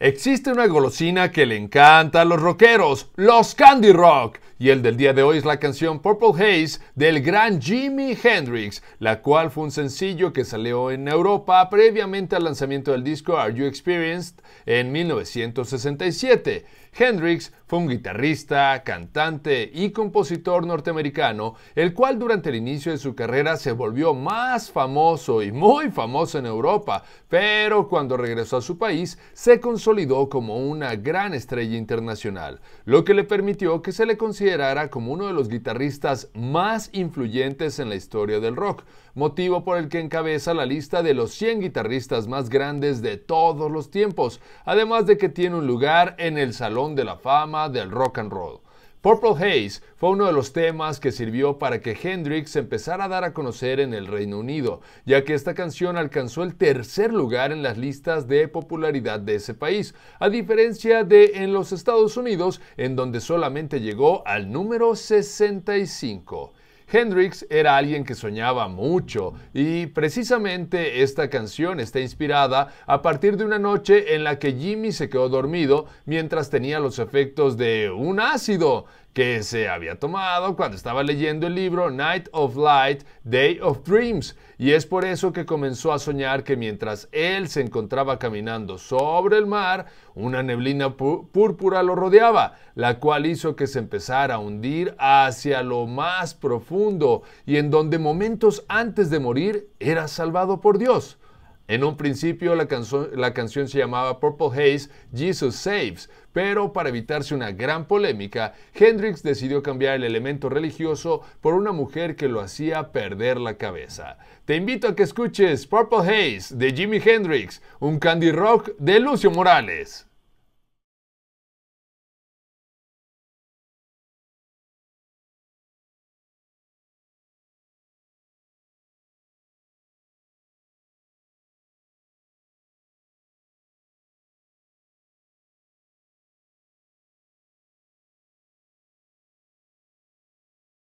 Existe una golosina que le encanta a los rockeros, los Candy Rock, y el del día de hoy es la canción Purple Haze del gran Jimi Hendrix, la cual fue un sencillo que salió en Europa previamente al lanzamiento del disco Are You Experienced en 1967. Hendrix fue un guitarrista, cantante y compositor norteamericano, el cual durante el inicio de su carrera se volvió más famoso y muy famoso en Europa, pero cuando regresó a su país se consolidó como una gran estrella internacional, lo que le permitió que se le considerara como uno de los guitarristas más influyentes en la historia del rock, motivo por el que encabeza la lista de los 100 guitarristas más grandes de todos los tiempos, además de que tiene un lugar en el Salón de la Fama del Rock and Roll. Purple Haze fue uno de los temas que sirvió para que Hendrix empezara a dar a conocer en el Reino Unido, ya que esta canción alcanzó el tercer lugar en las listas de popularidad de ese país, a diferencia de en los Estados Unidos, en donde solamente llegó al número 65. Hendrix era alguien que soñaba mucho y precisamente esta canción está inspirada a partir de una noche en la que Jimmy se quedó dormido mientras tenía los efectos de un ácido que se había tomado cuando estaba leyendo el libro Night of Light, Day of Dreams, y es por eso que comenzó a soñar que mientras él se encontraba caminando sobre el mar, una neblina púrpura lo rodeaba, la cual hizo que se empezara a hundir hacia lo más profundo y en donde momentos antes de morir era salvado por Dios. En un principio la, canción se llamaba Purple Haze, Jesus Saves, pero para evitarse una gran polémica, Hendrix decidió cambiar el elemento religioso por una mujer que lo hacía perder la cabeza. Te invito a que escuches Purple Haze de Jimi Hendrix, un candy rock de Lucio Morales.